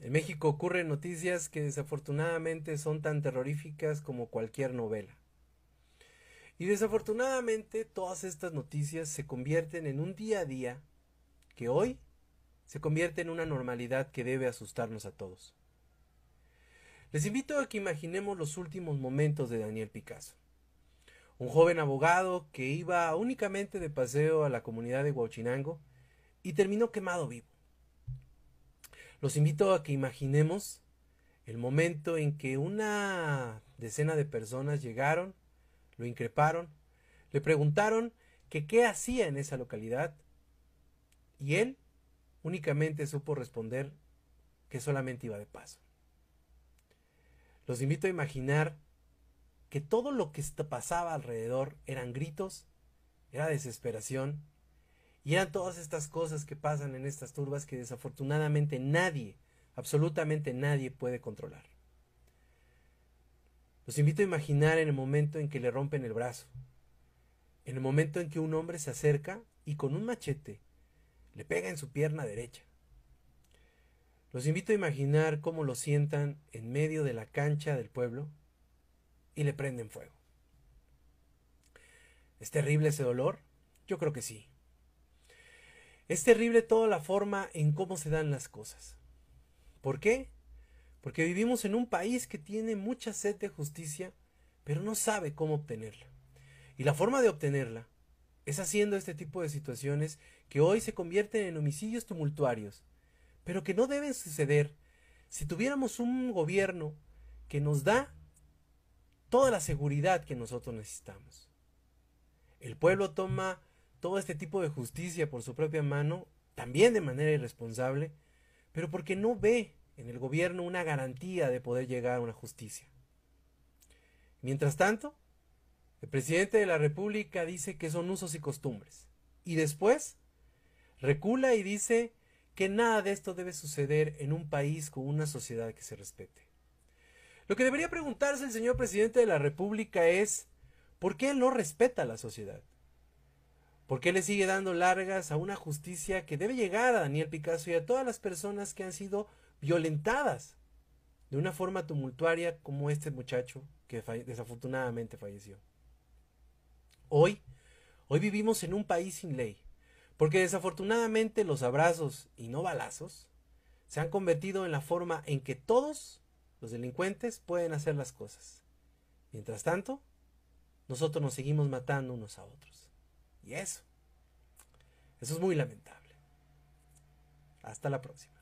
En México ocurren noticias que desafortunadamente son tan terroríficas como cualquier novela. Y desafortunadamente todas estas noticias se convierten en un día a día que hoy se convierte en una normalidad que debe asustarnos a todos. Les invito a que imaginemos los últimos momentos de Daniel Picasso. Un joven abogado que iba únicamente de paseo a la comunidad de Huachinango y terminó quemado vivo. Los invito a que imaginemos el momento en que una decena de personas llegaron, lo increparon, le preguntaron qué hacía en esa localidad y él únicamente supo responder que solamente iba de paso. Los invito a imaginar que todo lo que pasaba alrededor eran gritos, era desesperación, y eran todas estas cosas que pasan en estas turbas que desafortunadamente nadie, absolutamente nadie puede controlar. Los invito a imaginar en el momento en que le rompen el brazo, en el momento en que un hombre se acerca y con un machete le pega en su pierna derecha. Los invito a imaginar cómo lo sientan en medio de la cancha del pueblo y le prenden fuego. ¿Es terrible ese dolor? Yo creo que sí. Es terrible toda la forma en cómo se dan las cosas. ¿Por qué? Porque vivimos en un país que tiene mucha sed de justicia, pero no sabe cómo obtenerla. Y la forma de obtenerla es haciendo este tipo de situaciones que hoy se convierten en homicidios tumultuarios, pero que no deben suceder si tuviéramos un gobierno que nos da toda la seguridad que nosotros necesitamos. El pueblo toma todo este tipo de justicia por su propia mano, también de manera irresponsable, pero porque no ve en el gobierno una garantía de poder llegar a una justicia. Mientras tanto, el presidente de la República dice que son usos y costumbres, y después recula y dice que nada de esto debe suceder en un país con una sociedad que se respete. Lo que debería preguntarse el señor presidente de la República es, ¿por qué él no respeta a la sociedad? ¿Por qué le sigue dando largas a una justicia que debe llegar a Daniel Picasso y a todas las personas que han sido violentadas de una forma tumultuaria como este muchacho que desafortunadamente falleció? Hoy, hoy vivimos en un país sin ley, porque desafortunadamente los abrazos y no balazos se han convertido en la forma en que todos los delincuentes pueden hacer las cosas. Mientras tanto, nosotros nos seguimos matando unos a otros. Y eso, eso es muy lamentable. Hasta la próxima.